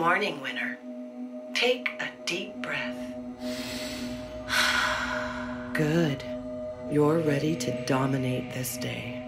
Morning, winner. Take a deep breath. Good. You're ready to dominate this day.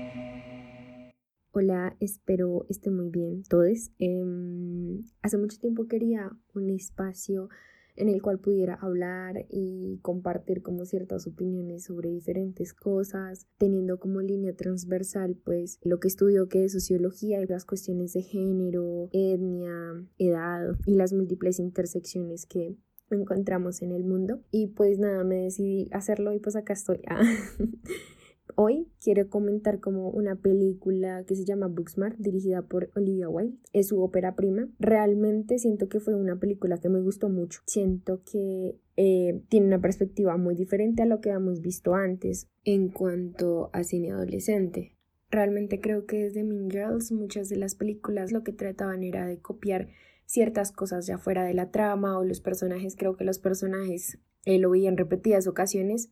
Hola, espero estén muy bien todos. Em, hace mucho tiempo quería un espacio en el cual pudiera hablar y compartir como ciertas opiniones sobre diferentes cosas, teniendo como línea transversal pues lo que estudio que es sociología y las cuestiones de género, etnia, edad y las múltiples intersecciones que encontramos en el mundo. Y pues nada, me decidí hacerlo y pues acá estoy. Hoy quiero comentar como una película que se llama Booksmart, dirigida por Olivia Wilde. Es su ópera prima. Realmente siento que fue una película que me gustó mucho. Siento que eh, tiene una perspectiva muy diferente a lo que hemos visto antes en cuanto a cine adolescente. Realmente creo que desde Mean Girls muchas de las películas lo que trataban era de copiar ciertas cosas ya fuera de la trama o los personajes. Creo que los personajes eh, lo en repetidas ocasiones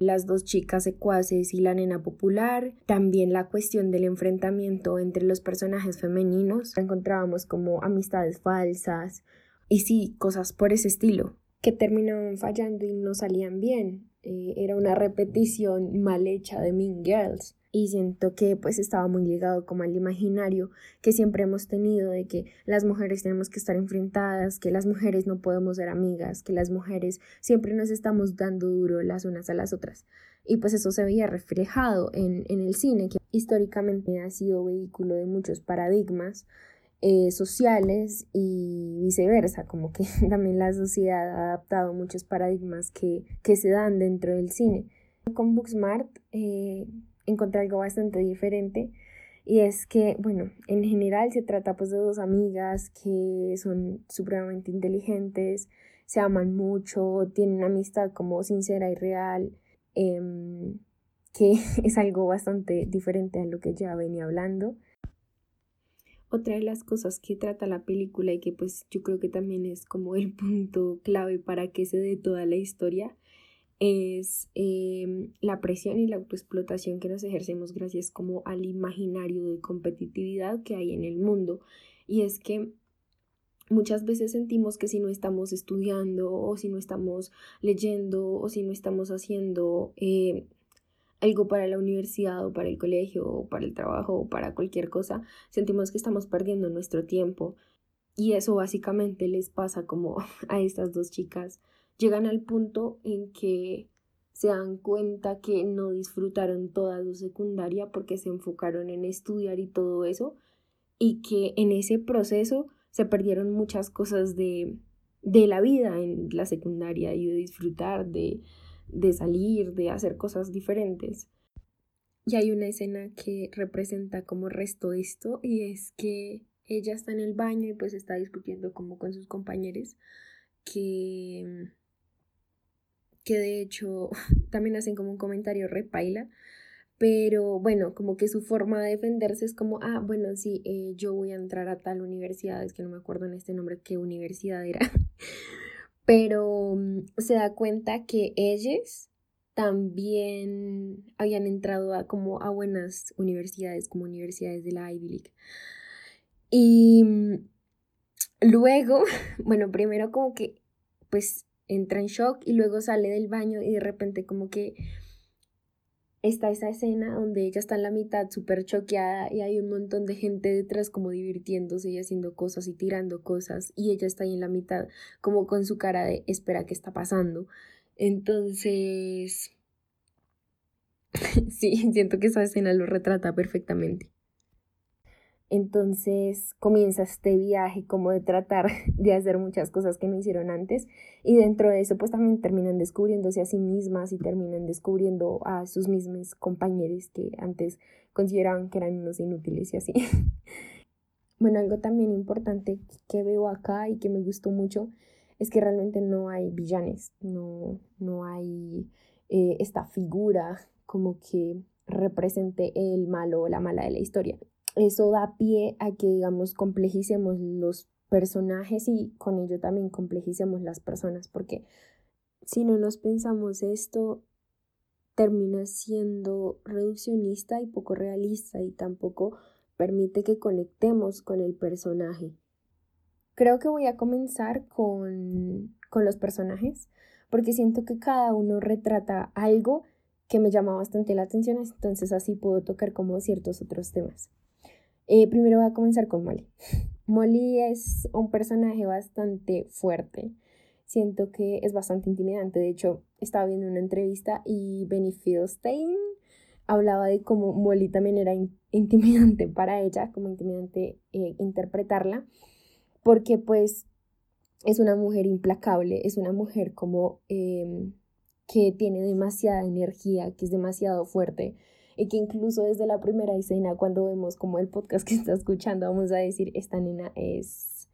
las dos chicas secuaces y la nena popular, también la cuestión del enfrentamiento entre los personajes femeninos, encontrábamos como amistades falsas y sí, cosas por ese estilo, que terminaban fallando y no salían bien. Eh, era una repetición mal hecha de Mean Girls y siento que pues estaba muy ligado como al imaginario que siempre hemos tenido de que las mujeres tenemos que estar enfrentadas, que las mujeres no podemos ser amigas, que las mujeres siempre nos estamos dando duro las unas a las otras. Y pues eso se veía reflejado en, en el cine, que históricamente ha sido vehículo de muchos paradigmas eh, sociales y viceversa, como que también la sociedad ha adaptado muchos paradigmas que, que se dan dentro del cine. Con Booksmart eh, encontré algo bastante diferente y es que, bueno, en general se trata pues de dos amigas que son supremamente inteligentes, se aman mucho, tienen una amistad como sincera y real, em, que es algo bastante diferente a lo que ya venía hablando. Otra de las cosas que trata la película y que pues yo creo que también es como el punto clave para que se dé toda la historia es em, la presión y la autoexplotación que nos ejercemos gracias como al imaginario de competitividad que hay en el mundo. Y es que muchas veces sentimos que si no estamos estudiando o si no estamos leyendo o si no estamos haciendo eh, algo para la universidad o para el colegio o para el trabajo o para cualquier cosa, sentimos que estamos perdiendo nuestro tiempo. Y eso básicamente les pasa como a estas dos chicas llegan al punto en que se dan cuenta que no disfrutaron toda su secundaria porque se enfocaron en estudiar y todo eso y que en ese proceso se perdieron muchas cosas de, de la vida en la secundaria y de disfrutar, de, de salir, de hacer cosas diferentes. Y hay una escena que representa como resto esto y es que ella está en el baño y pues está discutiendo como con sus compañeros que que de hecho también hacen como un comentario repaila, pero bueno, como que su forma de defenderse es como, ah, bueno, sí, eh, yo voy a entrar a tal universidad, es que no me acuerdo en este nombre qué universidad era, pero mm, se da cuenta que ellos también habían entrado a como a buenas universidades, como universidades de la Ivy League. Y mm, luego, bueno, primero como que pues entra en shock y luego sale del baño y de repente como que está esa escena donde ella está en la mitad súper choqueada y hay un montón de gente detrás como divirtiéndose y haciendo cosas y tirando cosas y ella está ahí en la mitad como con su cara de espera qué está pasando. Entonces, sí, siento que esa escena lo retrata perfectamente. Entonces comienza este viaje como de tratar de hacer muchas cosas que no hicieron antes y dentro de eso pues también terminan descubriéndose a sí mismas y terminan descubriendo a sus mismos compañeros que antes consideraban que eran unos inútiles y así. bueno, algo también importante que veo acá y que me gustó mucho es que realmente no hay villanes, no, no hay eh, esta figura como que represente el malo o la mala de la historia eso da pie a que, digamos, complejicemos los personajes y con ello también complejicemos las personas, porque si no nos pensamos esto, termina siendo reduccionista y poco realista y tampoco permite que conectemos con el personaje. Creo que voy a comenzar con, con los personajes, porque siento que cada uno retrata algo que me llama bastante la atención, entonces así puedo tocar como ciertos otros temas. Eh, primero voy a comenzar con Molly. Molly es un personaje bastante fuerte. Siento que es bastante intimidante. De hecho, estaba viendo una entrevista y Benny Fieldstein hablaba de cómo Molly también era intimidante para ella, como intimidante eh, interpretarla, porque pues es una mujer implacable, es una mujer como em, que tiene demasiada energía, que es demasiado fuerte y que incluso desde la primera escena, cuando vemos como el podcast que está escuchando, vamos a decir, esta nena es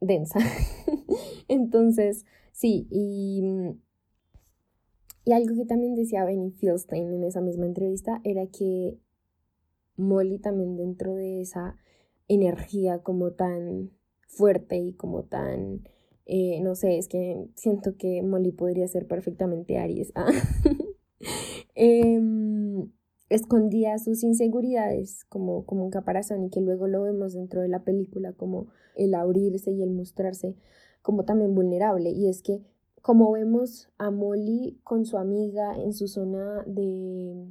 densa. Entonces, sí, y, y algo que también decía Benny Fieldstein en esa misma entrevista era que Molly también dentro de esa energía como tan fuerte y como tan eh, no sé, es que siento que Molly podría ser perfectamente Aries. Ah. Em, escondía sus inseguridades como, como un caparazón y que luego lo vemos dentro de la película como el abrirse y el mostrarse como también vulnerable. Y es que como vemos a Molly con su amiga en su zona de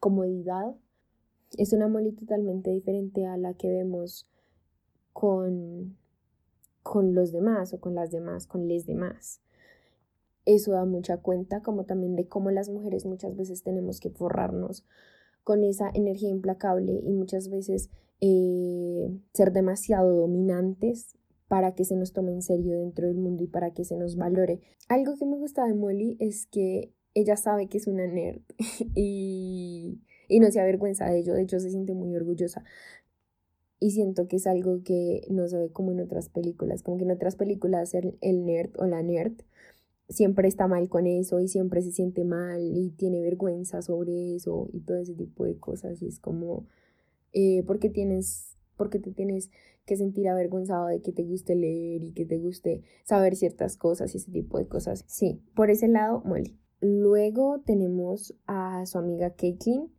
comodidad, es una Molly totalmente diferente a la que vemos con con los demás o con las demás, con les demás. Eso da mucha cuenta como también de cómo las mujeres muchas veces tenemos que forrarnos con esa energía implacable y muchas veces eh, ser demasiado dominantes para que se nos tome en serio dentro del mundo y para que se nos valore. Algo que me gusta de Molly es que ella sabe que es una nerd y, y no se avergüenza de ello, de hecho se siente muy orgullosa y siento que es algo que no se ve como en otras películas, como que en otras películas el, el nerd o la nerd siempre está mal con eso y siempre se siente mal y tiene vergüenza sobre eso y todo ese tipo de cosas y es como eh, porque tienes porque te tienes que sentir avergonzado de que te guste leer y que te guste saber ciertas cosas y ese tipo de cosas. Sí, por ese lado, Molly. Luego tenemos a su amiga Caitlin.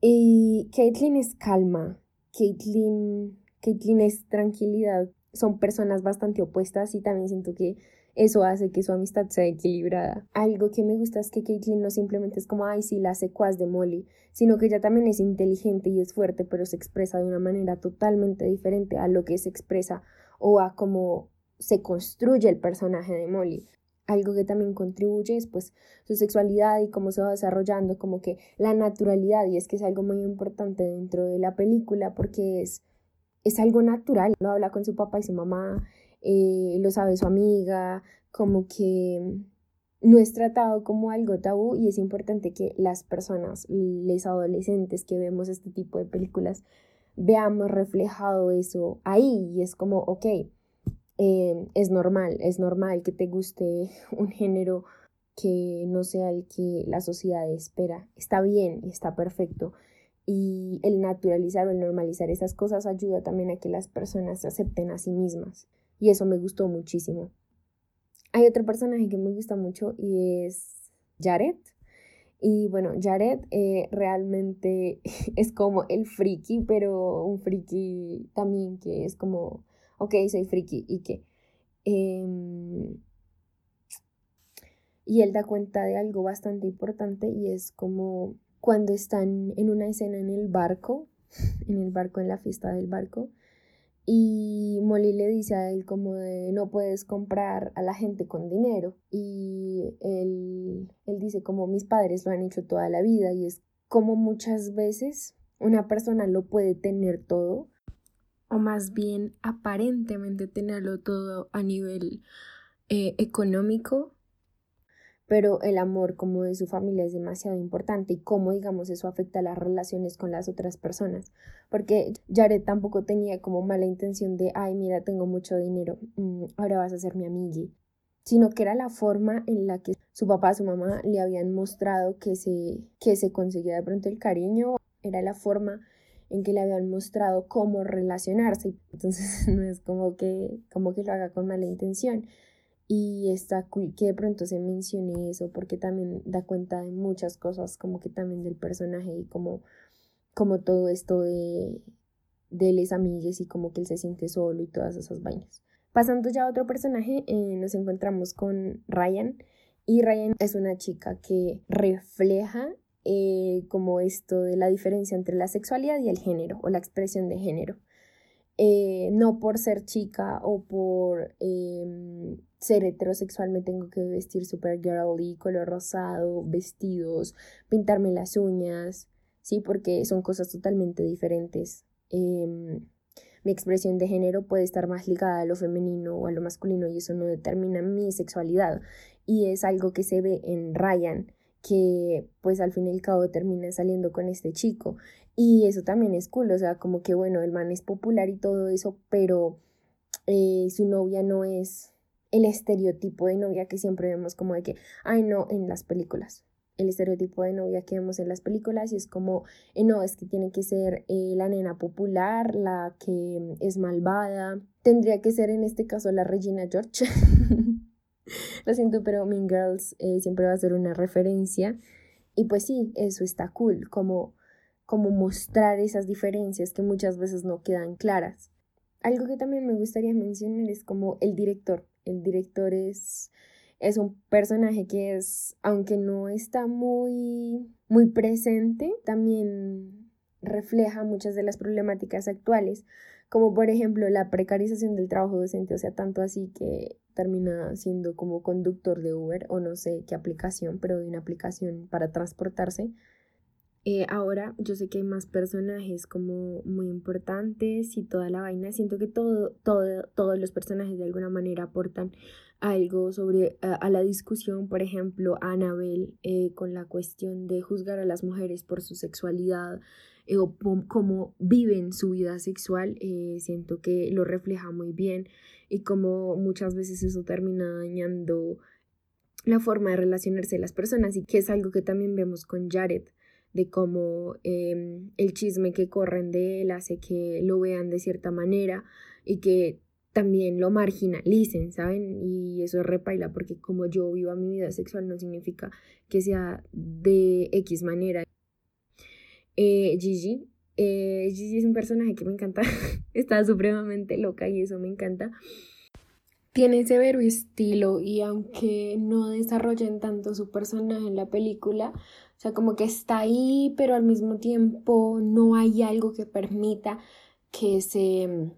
Y Caitlin es calma, Caitlyn, Caitlyn es tranquilidad. Son personas bastante opuestas y también siento que eso hace que su amistad sea equilibrada. Algo que me gusta es que Caitlyn no simplemente es como, ay, sí, la secuaz de Molly, sino que ella también es inteligente y es fuerte, pero se expresa de una manera totalmente diferente a lo que se expresa o a cómo se construye el personaje de Molly algo que también contribuye es pues su sexualidad y cómo se va desarrollando, como que la naturalidad, y es que es algo muy importante dentro de la película porque es, es algo natural, lo habla con su papá y su mamá, eh, lo sabe su amiga, como que no es tratado como algo tabú y es importante que las personas, los adolescentes que vemos este tipo de películas, veamos reflejado eso ahí y es como, ok, eh, es normal, es normal que te guste un género que no sea el que la sociedad espera. Está bien y está perfecto. Y el naturalizar o el normalizar esas cosas ayuda también a que las personas se acepten a sí mismas. Y eso me gustó muchísimo. Hay otro personaje que me gusta mucho y es Jared. Y bueno, Jared eh, realmente es como el friki, pero un friki también que es como ok, soy friki y qué. Em, y él da cuenta de algo bastante importante y es como cuando están en una escena en el barco, en el barco, en la fiesta del barco, y Molly le dice a él como de no puedes comprar a la gente con dinero. Y él, él dice como mis padres lo han hecho toda la vida y es como muchas veces una persona lo puede tener todo, o más bien aparentemente tenerlo todo a nivel eh, económico, pero el amor como de su familia es demasiado importante y cómo digamos eso afecta las relaciones con las otras personas, porque Jared tampoco tenía como mala intención de, ay, mira, tengo mucho dinero, mm, ahora vas a ser mi amigui, sino que era la forma en la que su papá, su mamá le habían mostrado que se, que se conseguía de pronto el cariño, era la forma en que le habían mostrado cómo relacionarse. Entonces no es como que, como que lo haga con mala intención. Y está cool que de pronto se mencione eso porque también da cuenta de muchas cosas, como que también del personaje y como, como todo esto de, de les amigues y como que él se siente solo y todas esas vainas. Pasando ya a otro personaje, eh, nos encontramos con Ryan. Y Ryan es una chica que refleja eh, como esto de la diferencia entre la sexualidad y el género o la expresión de género. Eh, no por ser chica o por em, ser heterosexual me tengo que vestir super girly, color rosado, vestidos, pintarme las uñas, ¿sí? Porque son cosas totalmente diferentes. Em, mi expresión de género puede estar más ligada a lo femenino o a lo masculino y eso no determina mi sexualidad. Y es algo que se ve en Ryan, que pues al fin y al cabo termina saliendo con este chico. Y eso también es cool, o sea, como que bueno, el man es popular y todo eso, pero eh, su novia no es el estereotipo de novia que siempre vemos como de que, ay no, en las películas. El estereotipo de novia que vemos en las películas y es como, eh, no, es que tiene que ser eh, la nena popular, la que es malvada. Tendría que ser en este caso la Regina George. Lo siento, pero Mean Girls siempre va a ser una referencia. Y pues sí, eso está cool, como como mostrar esas diferencias que muchas veces no quedan claras. Algo que también me gustaría mencionar es como el director. El director es, es un personaje que es, aunque no está muy, muy presente, también refleja muchas de las problemáticas actuales, como por ejemplo la precarización del trabajo docente, o sea, tanto así que termina siendo como conductor de Uber o no sé qué aplicación, pero de una aplicación para transportarse eh, ahora yo sé que hay más personajes como muy importantes y toda la vaina. Siento que todo, todo, todos los personajes de alguna manera aportan algo sobre a, la discusión, por ejemplo, Annabel eh, con la cuestión de juzgar a las mujeres por su sexualidad eh, o cómo viven su vida sexual, siento que lo refleja muy bien. Y como muchas veces eso termina dañando la forma de relacionarse de las personas y que es algo que también vemos con Jared de cómo em, el chisme que corren de él hace que lo vean de cierta manera y que también lo marginalicen, ¿saben? Y eso es repaila porque como yo vivo mi vida sexual no significa que sea de X manera. Eh, Gigi, eh, Gigi es un personaje que me encanta, está supremamente loca y eso me encanta. Tiene severo estilo y aunque no desarrollen tanto su personaje en la película, o sea, como que está ahí, pero al mismo tiempo no hay algo que permita que se,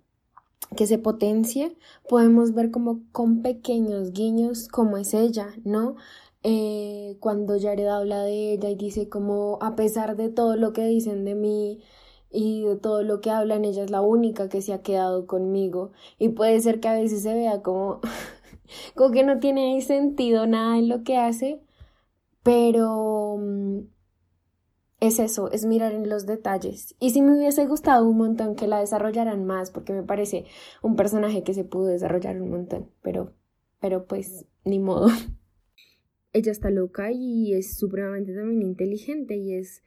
que se potencie. Podemos ver como con pequeños guiños cómo es ella, ¿no? Eh, cuando Jared habla de ella y dice como a pesar de todo lo que dicen de mí y de todo lo que hablan, ella es la única que se ha quedado conmigo. Y puede ser que a veces se vea como, como que no tiene sentido nada en lo que hace, pero mm, es eso, es mirar en los detalles. Y si me hubiese gustado un montón que la desarrollaran más, porque me parece un personaje que se pudo desarrollar un montón, pero, pero pues ni modo. Ella está loca y es supremamente también inteligente y es,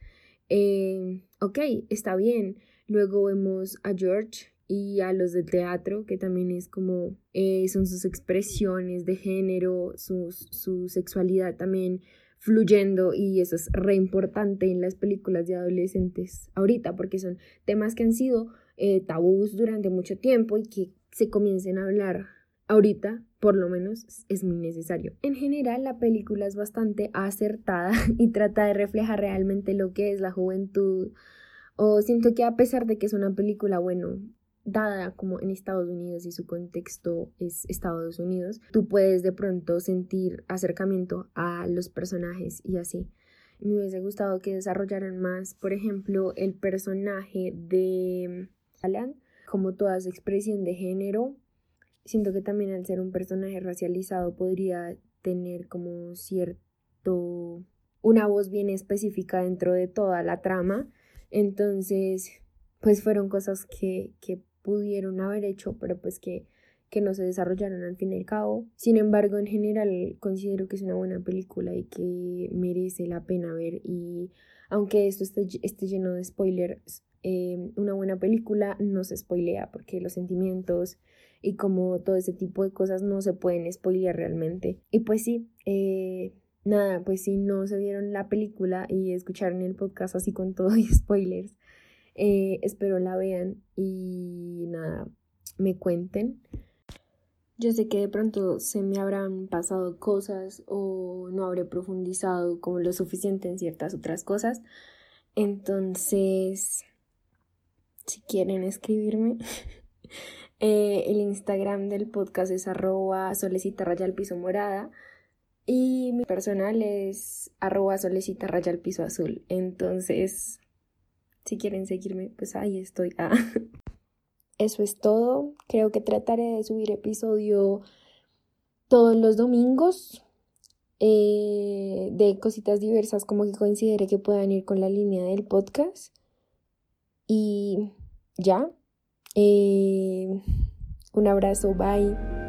eh, ok, está bien. Luego vemos a George y a los del teatro, que también es como, eh, son sus expresiones de género, su sexualidad también fluyendo y eso es re importante en las películas de adolescentes ahorita porque son temas que han sido eh, tabús durante mucho tiempo y que se comiencen a hablar ahorita por lo menos es muy necesario. En general la película es bastante acertada y trata de reflejar realmente lo que es la juventud o siento que a pesar de que es una película bueno dada como en Estados Unidos y su contexto es Estados Unidos, tú puedes de pronto sentir acercamiento a los personajes y así. Me hubiese gustado que desarrollaran más, por ejemplo, el personaje de Alan, como toda su expresión de género. Siento que también al ser un personaje racializado podría tener como cierto una voz bien específica dentro de toda la trama. Entonces, pues fueron cosas que, que pudieron haber hecho, pero pues que, que no se desarrollaron al fin y al cabo. Sin embargo, en general considero que es una buena película y que merece la pena ver y aunque esto esté, esté lleno de spoilers, eh, una buena película no se spoilea porque los sentimientos y como todo ese tipo de cosas no se pueden spoilear realmente. Y pues sí, eh, nada, pues si no se vieron la película y escucharon el podcast así con todo y spoilers, Eh, espero la vean y nada, me cuenten. Yo sé que de pronto se me habrán pasado cosas o no habré profundizado como lo suficiente en ciertas otras cosas. Entonces, si quieren escribirme, eh, el Instagram del podcast es arroba solecita raya al piso morada y mi personal es arroba solecita raya al piso azul. Entonces, si quieren seguirme, pues ahí estoy. Ah. Eso es todo. Creo que trataré de subir episodio todos los domingos eh, de cositas diversas como que considere que puedan ir con la línea del podcast. Y ya. Eh, un abrazo, bye.